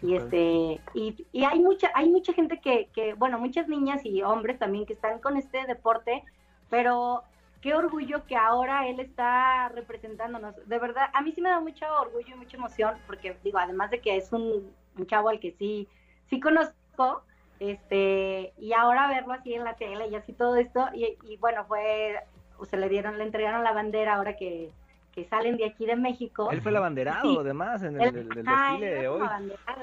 y este y, y hay mucha hay mucha gente que, que bueno muchas niñas y hombres también que están con este deporte pero qué orgullo que ahora él está representándonos. De verdad, a mí sí me da mucho orgullo y mucha emoción, porque digo, además de que es un, un chavo al que sí, sí conozco, este, y ahora verlo así en la tele y así todo esto, y, y bueno, fue, se le dieron, le entregaron la bandera ahora que, que salen de aquí de México. Él fue el abanderado, Sí. además, en el, desfile de hoy.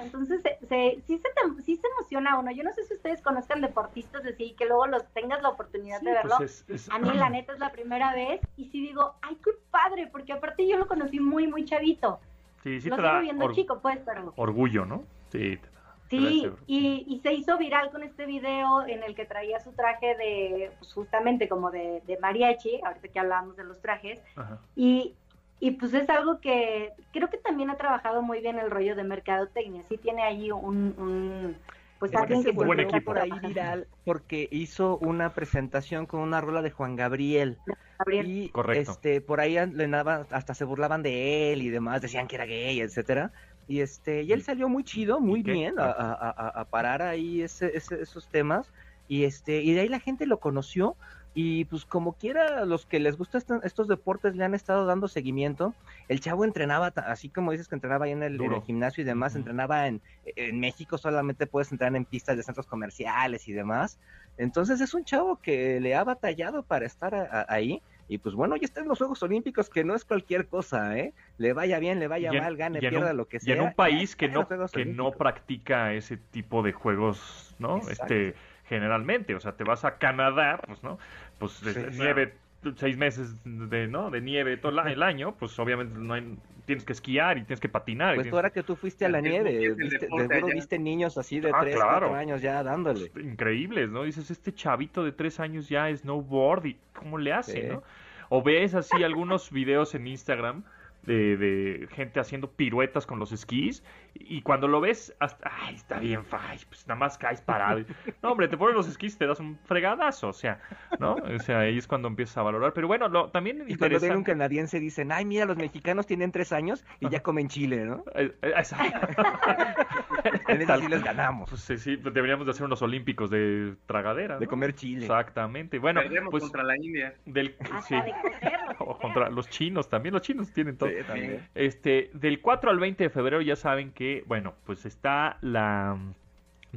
Entonces, se, se- sí, se, te- sí se emociona uno. Yo no sé si ustedes conozcan deportistas así, que luego los tengas la oportunidad Sí, de verlo. pues es- es- A mí, la neta, es la primera vez. Y sí digo, ay, qué padre, porque aparte yo lo conocí muy, muy chavito. Sí, sí lo te sigo da viendo chico, pues, pero... orgullo, ¿no? Sí, te da- te da Sí, y, y se hizo viral con este video en el que traía su traje de, pues justamente como de, de mariachi, ahorita que hablábamos de los trajes, Ajá. y, y pues es algo que creo que también ha trabajado muy bien el rollo de mercadotecnia, sí tiene ahí un, un pues Es que alguien se que buen volvió está equipo. por ahí viral porque hizo una presentación con una rola de Juan Gabriel. Gabriel. Y Correcto. este por ahí hasta se burlaban de él y demás, decían que era gay, etcétera. Y este y él ¿Y- salió muy chido, muy bien a, a- a- a parar ahí ese, ese- esos temas y este y de ahí la gente lo conoció y pues como quiera los que les gustan estos, estos deportes le han estado dando seguimiento. El chavo entrenaba así como dices que entrenaba ahí en el, en Duro. el gimnasio y demás, entrenaba en en México solamente puedes entrar en pistas de centros comerciales y demás. Entonces es un chavo que le ha batallado para estar a- a- ahí. Y pues bueno, ya está en los Juegos Olímpicos, que no es cualquier cosa, ¿eh? Le vaya bien, le vaya Y mal, gane, y pierda un- lo que Y sea. en un país que no, que no practica ese tipo de juegos, ¿no? Exacto. Este, generalmente, o sea, te vas a Canadá, pues, ¿no? Pues Sí, nieve, seis meses de, ¿no? De nieve todo el año, pues obviamente no hay- tienes que esquiar y tienes que patinar. Pues tú ahora que tú fuiste a la nieve, viste, seguro viste niños así de Ah, 3, claro. 4 años ya dándole. increíbles, ¿no? Dices, este chavito de tres años ya es snowboard y cómo le hace, Sí. ¿no? O ves así algunos videos en Instagram de, de gente haciendo piruetas con los esquís y cuando lo ves, hasta, ay, está bien, fay, pues nada más caes parado. No, hombre, te pones los esquís y te das un fregadazo, o sea, ¿no? O sea, ahí es cuando empiezas a valorar. Pero bueno, lo, también Y cuando ven un canadiense dicen, ay, mira, los mexicanos tienen 3 años y ya comen chile, ¿no? Eh, eh, exacto. En ese Tal- sí les ganamos, Pues sí, sí, deberíamos de hacer unos olímpicos de tragadera, de ¿no? comer chile. Exactamente. Bueno, Perdemos pues contra la India. del sí. o contra los chinos también, los chinos tienen todo. Sí, también. Este, del 4 al 20 de febrero ya saben que, bueno, pues está la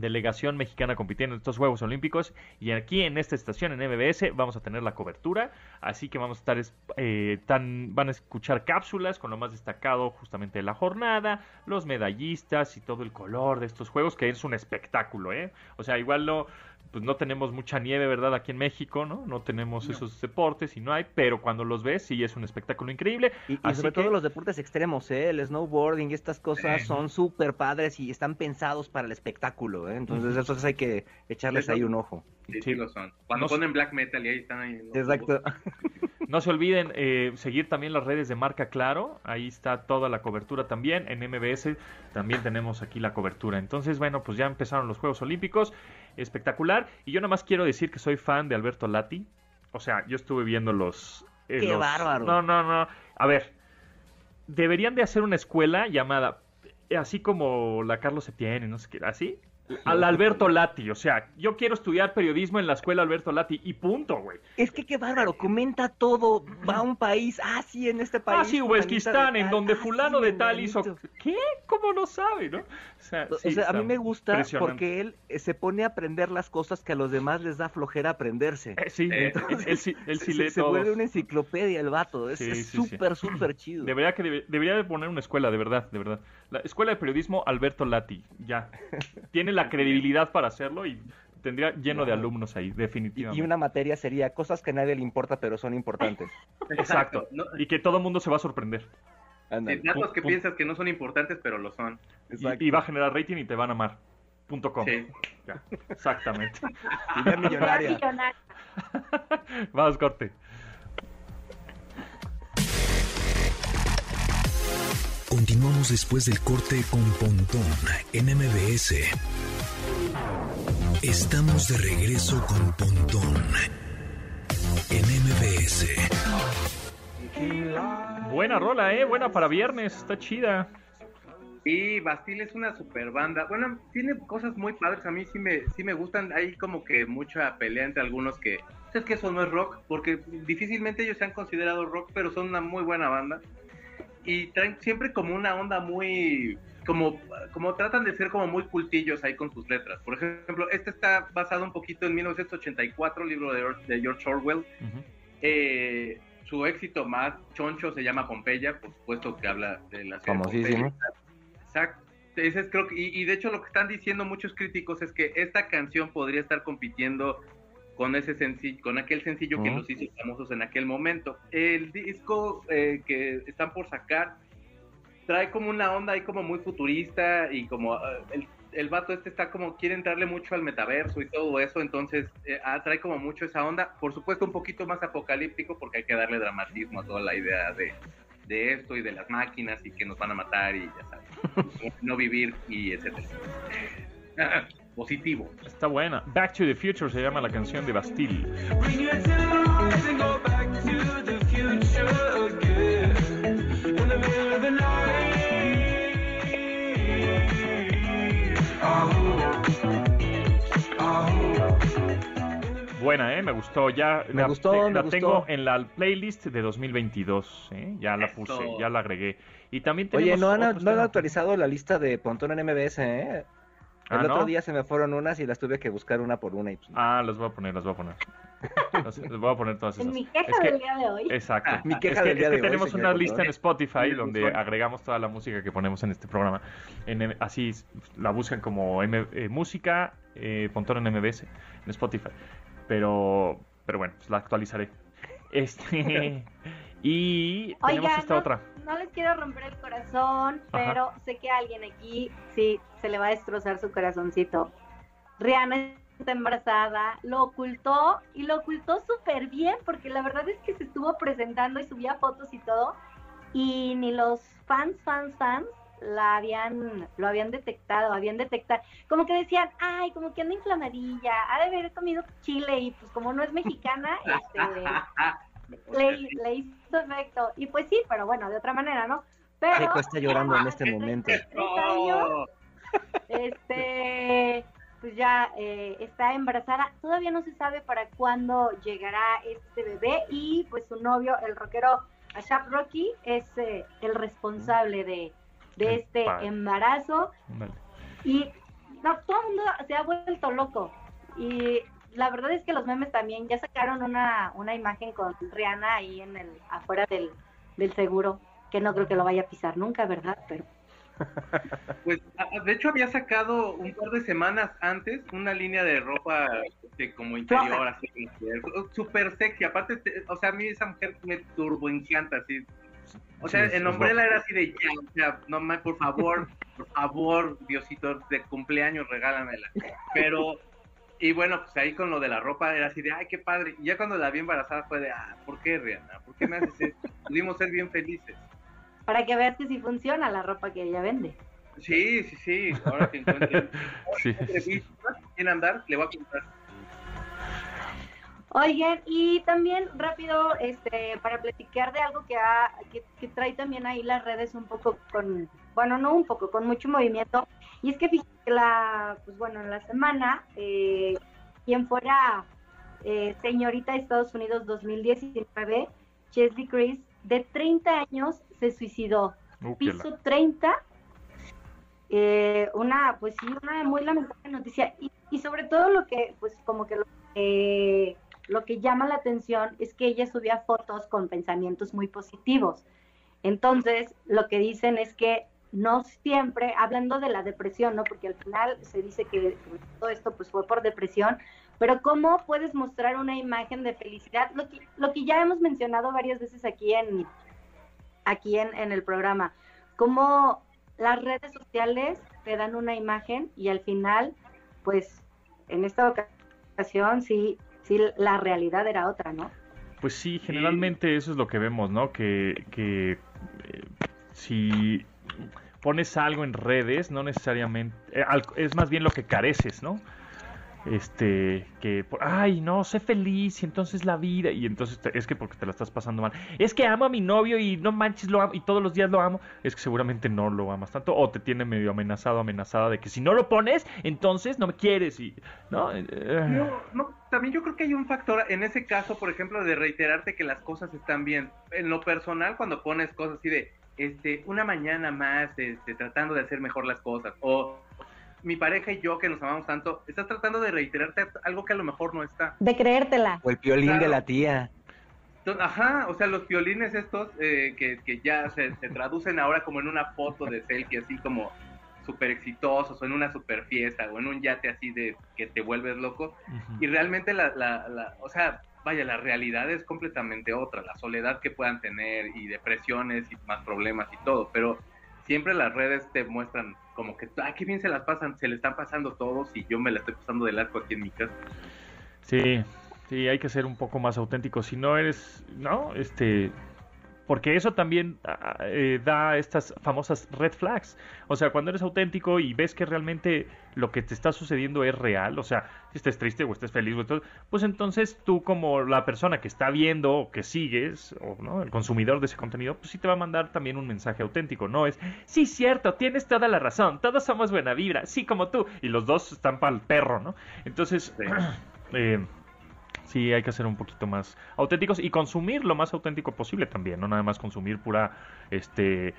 delegación mexicana compitiendo en estos Juegos Olímpicos y aquí en esta estación en MBS vamos a tener la cobertura, así que vamos a estar es- eh, tan van a escuchar cápsulas con lo más destacado justamente de la jornada, los medallistas y todo el color de estos juegos que es un espectáculo, ¿eh? O sea, igual no pues no tenemos mucha nieve, ¿verdad? Aquí en México, ¿no? No tenemos esos deportes y no hay, pero cuando los ves sí es un espectáculo increíble. Y, y Así sobre que- todo los deportes extremos, ¿eh? el snowboarding y estas cosas Sí. son súper padres y están pensados para el espectáculo, ¿eh? entonces Ujú. eso hay que echarles ahí un ojo. Sí, Sí. sí lo son. Cuando No ponen black metal y ahí están ahí. los Exacto. No se olviden eh, seguir también las redes de Marca Claro. Ahí está toda la cobertura también. En MBS también tenemos aquí la cobertura. Entonces, bueno, pues ya empezaron los Juegos Olímpicos. Espectacular. Y yo nada más quiero decir que soy fan de Alberto Lati. O sea, yo estuve viendo los... eh, ¡Qué los- bárbaro! No, no, no. A ver, deberían de hacer una escuela llamada, eh, así como la Carlos Septién, no sé qué, así. Al Alberto Lati, o sea, yo quiero estudiar periodismo en la escuela Alberto Lati y punto, güey. Es que qué bárbaro, comenta todo, va a un país, ah, sí, en este país. Ah, sí, Uzbekistán, en donde ah, fulano sí, de tal hizo... ¿Qué? ¿Cómo no sabe, no? O sea, O sí, sea, a mí me gusta porque él eh, se pone a aprender las cosas que a los demás les da flojera aprenderse. Eh, sí, Eh, él, él sí, él sí se, lee se todos. vuelve una enciclopedia el vato, es súper, súper chido. Debería, que debe- debería de poner una escuela, de verdad, de verdad. La escuela de periodismo Alberto Lati, ya. Tiene la credibilidad para hacerlo y tendría lleno de alumnos ahí, Y, definitivamente. y una materia sería cosas que a nadie le importa, pero son importantes. Exacto. No, Y que todo el mundo se va a sorprender. Sí, datos que Pum, piensas que no son importantes, pero lo son. Y, y va a generar rating y te van a amar. Punto com. Sí. Ya, exactamente. Idea millonaria. Millonaria. Vamos, corte. Continuamos después del corte con Pontón en MBS. Estamos de regreso con Pontón en MBS. Buena rola, ¿eh? Buena para viernes, está chida. Y Bastille es una super banda. Bueno, tiene cosas muy padres. A mí sí me, sí me gustan. Hay como que mucha pelea entre algunos que. Es que eso no es rock, porque difícilmente ellos se han considerado rock, pero son una muy buena banda. Y traen siempre como una onda muy. Como, como tratan de ser como muy cultillos ahí con sus letras. Por ejemplo, este está basado un poquito en 1984, libro de, de George Orwell. Eh, su éxito más choncho se llama Pompeya, por supuesto que habla de la ciudad Famosísimo. Exacto. Ese es, creo y de hecho lo que están diciendo muchos críticos es que esta canción podría estar compitiendo con ese sencillo, con aquel sencillo que Ujú. los hizo famosos en aquel momento. El disco eh, que están por sacar trae como una onda ahí como muy futurista y como eh, el, el vato este está como quiere entrarle mucho al metaverso y todo eso, entonces eh, ah, trae como mucho esa onda, por supuesto un poquito más apocalíptico porque hay que darle dramatismo a toda la idea de, de esto y de las máquinas y que nos van a matar y ya sabes, no vivir y etcétera. Positivo. Está buena. Back to the Future se llama la canción de Bastille. Buena, ¿eh? Me gustó. Ya Me la, gustó, te- me la gustó. tengo en la playlist de 2022. ¿eh? Ya la Eso. puse, ya la agregué. Y también Oye, tenemos no han, no han actualizado la lista de Pontón en MBS, ¿eh? El Ah, otro ¿no? día se me fueron unas y las tuve que buscar una por una. Y pues, Ah, las voy a poner, las voy a poner. Las voy a poner todas esas. En mi queja Es que- del día de hoy. Exacto. Mi queja es que, del día es que hoy, tenemos una lista en Spotify donde agregamos toda la música que ponemos en este programa. En, M- así la buscan como M- eh, música, eh, Pontón en MBS, en Spotify. Pero, pero bueno, pues la actualizaré. Este. y tenemos Oiga, esta no, otra. No les quiero romper el corazón, Ajá. pero sé que a alguien aquí sí se le va a destrozar su corazoncito. Rihanna está embarazada, lo ocultó y lo ocultó súper bien porque la verdad es que se estuvo presentando y subía fotos y todo y ni los fans, fans, fans la habían, lo habían detectado, habían detectado, como que decían, ay, como que anda inflamadilla, ha de haber comido chile y pues como no es mexicana, este, le, le hizo efecto. Y pues sí, pero bueno, de otra manera, ¿no? Pero Checo está llorando en este momento. 33 años, este, pues ya eh, está embarazada. Todavía no se sabe para cuándo llegará este bebé y pues su novio, el rockero Ashap Rocky, es eh, el responsable de, este embarazo. Y no, todo el mundo se ha vuelto loco. Y la verdad es que los memes también ya sacaron una, una imagen con Rihanna ahí en el afuera del, del seguro, que no creo que lo vaya a pisar nunca, ¿verdad? Pero Pues de hecho había sacado un par de semanas antes una línea de ropa este, como interior, así súper sexy. Aparte, te- o sea, a mí esa mujer me turbo encanta, así. O sea, Sí, es Umbrella era así de ya, o sea, no más, por favor, por favor, Diosito, de cumpleaños, regálamela. Pero, y bueno, pues ahí con lo de la ropa era así de, ay, qué padre. Y ya cuando la vi embarazada fue de, ah, ¿por qué, Rihanna? ¿Por qué me haces esto? Pudimos ser bien felices. para que veas que sí funciona la ropa que ella vende. Sí, sí, sí. Ahora que encuentre Sí. andar, le voy a comprar. Oigan, y también rápido, este, para platicar de algo que, ha, que, que trae también ahí las redes un poco con, bueno, no un poco, con mucho movimiento. Y es que fíjate que la, pues bueno, en la semana, eh, quien fuera eh, señorita de Estados Unidos 2019, Chesley Chris, de 30 años, se suicidó. Uh, Piso 30. eh, una, pues sí, una muy lamentable noticia. Y, y sobre todo lo que, pues como que lo que lo que llama la atención es que ella subía fotos con pensamientos muy positivos. Entonces, lo que dicen es que no siempre, hablando de la depresión, ¿no? Porque al final se dice que todo esto pues fue por depresión, pero ¿cómo puedes mostrar una imagen de felicidad? Lo que, lo que ya hemos mencionado varias veces aquí en, aquí en, en el programa, cómo las redes sociales te dan una imagen y al final, pues, en esta ocasión sí, sí, la realidad era otra, ¿no? Pues sí, generalmente eso es lo que vemos, ¿no? Que, que eh, si pones algo en redes, no necesariamente, eh, es más bien lo que careces, ¿no? Este, que, ay, no, sé feliz y entonces la vida, y entonces es que porque te la estás pasando mal. Es que amo a mi novio y no manches, lo amo, y todos los días lo amo. Es que seguramente no lo amas tanto, o te tiene medio amenazado, amenazada de que si no lo pones, entonces no me quieres, y, ¿no? Eh, no, también yo creo que hay un factor en ese caso, por ejemplo, de reiterarte que las cosas están bien. En lo personal, cuando pones cosas así de, este, una mañana más, este, tratando de hacer mejor las cosas, o mi pareja y yo que nos amamos tanto, estás tratando de reiterarte algo que a lo mejor no está. De creértela. O el piolín Claro. de la tía. Ajá, o sea, los violines estos eh, que, que ya se, se traducen ahora como en una foto de selfie así como súper exitosos o en una super fiesta o en un yate así de que te vuelves loco y realmente la, la, la- o sea, vaya, la realidad es completamente otra, la soledad que puedan tener y depresiones y más problemas y todo, pero siempre las redes te muestran como que, ah, qué bien se las pasan, se le están pasando todos y yo me la estoy pasando del arco aquí en mi casa. Sí, sí, hay que ser un poco más auténtico. Si no eres, ¿no? Este, porque eso también ah, eh, da estas famosas red flags. O sea, cuando eres auténtico y ves que realmente lo que te está sucediendo es real, o sea, si estés triste o estés feliz, o pues entonces tú como la persona que está viendo o que sigues, o ¿no? el consumidor de ese contenido, pues sí te va a mandar también un mensaje auténtico. No es, sí, cierto, tienes toda la razón, todos somos buena vibra, sí, como tú, y los dos están para el perro, ¿no? Entonces, eh, sí hay que ser un poquito más auténticos y consumir lo más auténtico posible también, no nada más consumir pura, este,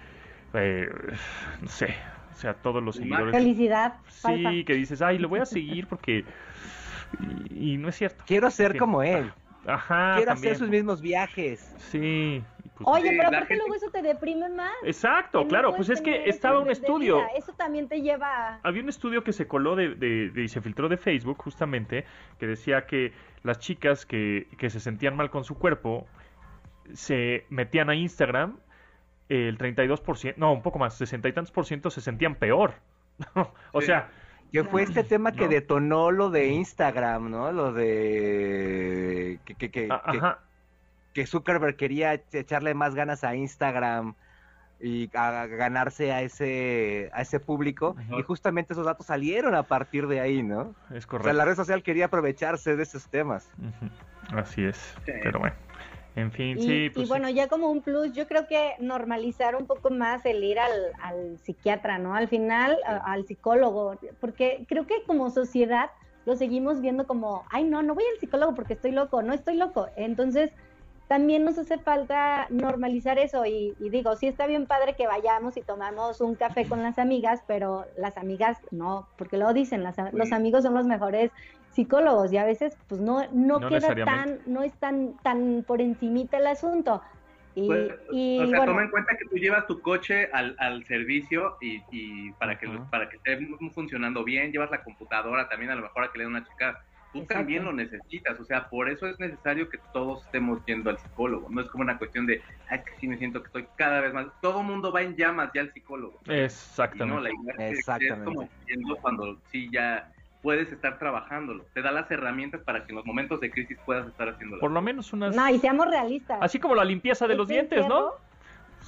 eh, no sé, o sea, todos los seguidores. Felicidad. falsa. Sí, que dices, ay, lo voy a seguir porque... Y, y no es cierto. Quiero ser Sí. como él. Ajá, Quiero también. hacer sus mismos viajes. Sí. Pues- Oye, pero aparte gente- luego eso te deprime más. Exacto, que no claro, pues es que estaba un nivel de estudio. vida. Eso también te lleva a... Había un estudio que se coló de, de- de- y se filtró de Facebook justamente que decía que las chicas que, que se sentían mal con su cuerpo se metían a Instagram el 32%, no, un poco más, 60 y tantos por ciento se sentían peor. o Sí. sea, Que fue este tema que No. detonó lo de Instagram, ¿no? Lo de que, que, que, a- que- ajá, que Zuckerberg quería echarle más ganas a Instagram y a ganarse a ese a ese público Ajá. y justamente esos datos salieron a partir de ahí, ¿no? es O sea, correcto. la red social quería aprovecharse de esos temas. Así es, Sí. pero bueno. En fin, Y, sí, y pues sí. bueno, ya como un plus, yo creo que normalizar un poco más el ir al, al psiquiatra, ¿no? Al final, a- al psicólogo, porque creo que como sociedad lo seguimos viendo como, ay, no, no voy al psicólogo porque estoy loco, no estoy loco. Entonces, también nos hace falta normalizar eso y, y digo, sí está bien padre que vayamos y tomamos un café con las amigas, pero las amigas no, porque luego dicen, las, los amigos son los mejores psicólogos y a veces pues no, no, No queda tan, no es tan, tan por encimita el asunto. Y, Pues, y o sea, bueno, toma en cuenta que tú llevas tu coche al, al servicio y, y para que para que esté funcionando bien, llevas la computadora también a lo mejor a que le den una checa. Tú Exacto. también lo necesitas, o sea, por eso es necesario que todos estemos yendo al psicólogo. No es como una cuestión de, ay, que sí me siento que estoy cada vez más. Todo mundo va en llamas ya al psicólogo. No, Exactamente. la Exactamente. es como yendo cuando sí ya puedes estar trabajándolo. Te da las herramientas para que en los momentos de crisis puedas estar haciéndolo. Por lo menos unas... no, y seamos realistas. Así como la limpieza de los Este dientes, ¿no?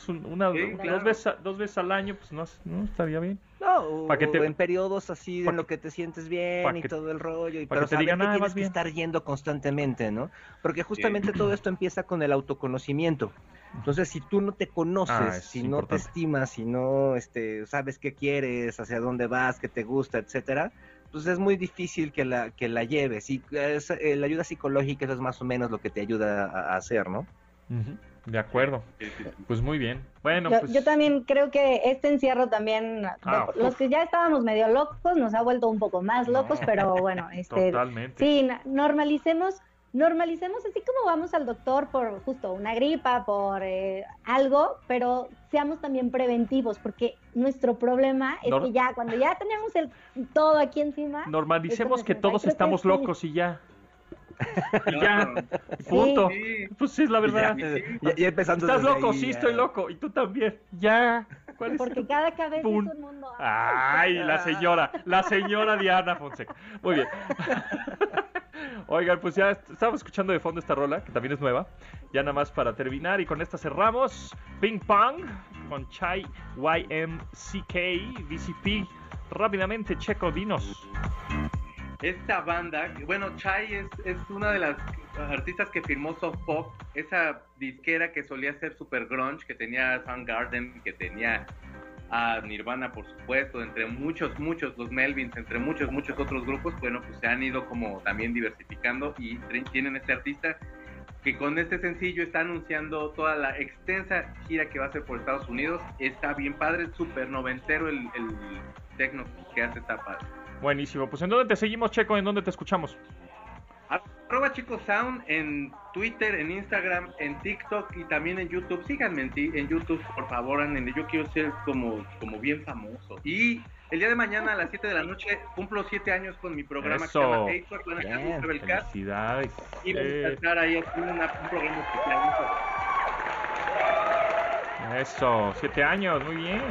Una, Sí, dos, veces, a- dos veces al año, pues no, no estaría bien. No, o, Pa' que te- o en periodos así en lo que te sientes bien y todo el rollo, y, pero que te saber digan, que "Ah, tienes que bien". estar yendo constantemente, ¿no? Porque justamente todo esto empieza con el autoconocimiento. Entonces, si tú no te conoces, Ah, si no te estimas, si no este, sabes qué quieres, hacia dónde vas, qué te gusta, etcétera, pues es muy difícil que la, que la lleves. Y es, eh, la ayuda psicológica eso es más o menos lo que te ayuda a, a hacer, ¿no? Ujú, De acuerdo. Pues muy bien. Bueno, yo, pues... yo también creo que este encierro también, Ah, de- los uf. que ya estábamos medio locos, nos ha vuelto un poco más locos, No, pero bueno, este, Totalmente. sí, normalicemos, normalicemos así como vamos al doctor por justo una gripa, por eh, algo, pero seamos también preventivos, porque nuestro problema es Nor- que ya cuando ya tenemos el todo aquí encima, Normalicemos que todos estamos sí. locos y ya. Ya, punto. sí. Pues sí, es la verdad. Ya, sí. Ya, ya empezando ¿Estás loco? ahí, Sí, ya. estoy loco. Y tú también. Ya. ¿Cuál es porque cada cabeza es un mundo. Ay, la señora, la señora Diana Fonseca. Muy bien. Oigan, pues ya est- estamos escuchando de fondo esta rola, que también es nueva. Ya nada más para terminar y con esta cerramos. Ping Pong con Chai YMCK, DCP. Rápidamente, Checo, dinos. Esta banda, bueno, Chai es, es una de las artistas que firmó Soft Pop, esa disquera que solía ser super grunge, que tenía Soundgarden, que tenía a Nirvana, por supuesto, entre muchos, muchos, los Melvins, entre muchos, muchos otros grupos, bueno, pues se han ido como también diversificando y tienen este artista que con este sencillo está anunciando toda la extensa gira que va a hacer por Estados Unidos. Está bien padre, súper noventero el, el techno que hace, está padre. Buenísimo. Pues ¿en dónde te seguimos, Checo? ¿En dónde te escuchamos? Arroba Chico Sound en Twitter, en Instagram, en TikTok y también en YouTube. Síganme en, ti- en YouTube, por favor, anden. Yo quiero ser como, como bien famoso. Y el día de mañana a las 7 de la noche cumplo 7 años con mi programa Eso. que se llama Hateful. Van a estar Cat Felicidades. y vamos a estar ahí una- un programa especial. eso, siete años, muy bien.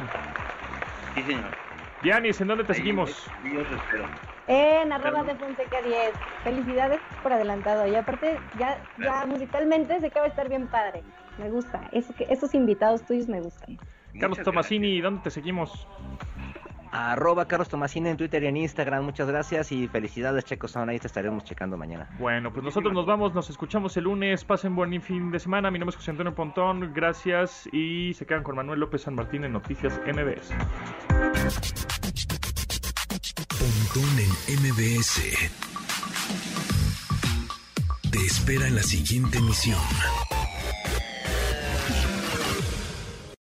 Sí, señor. Dianis, ¿en dónde te Ahí, seguimos? Dios lo espero. En arroba de Fonseca 10. Felicidades por adelantado. Y aparte, ya, ya musicalmente sé que va a estar bien padre. Me gusta. Eso que, esos invitados tuyos me gustan. Carlos Tomasini, ¿dónde te seguimos? Arroba Carlos Tomasini en Twitter y en Instagram. Muchas gracias y felicidades, Checo Sound. Ahí te estaremos checando mañana. Bueno, pues nosotros nos vamos, nos escuchamos el lunes. Pasen buen fin de semana. Mi nombre es José Antonio Pontón. Gracias y se quedan con Manuel López San Martín en Noticias MBS. Pontón en MBS. Te espera en la siguiente emisión.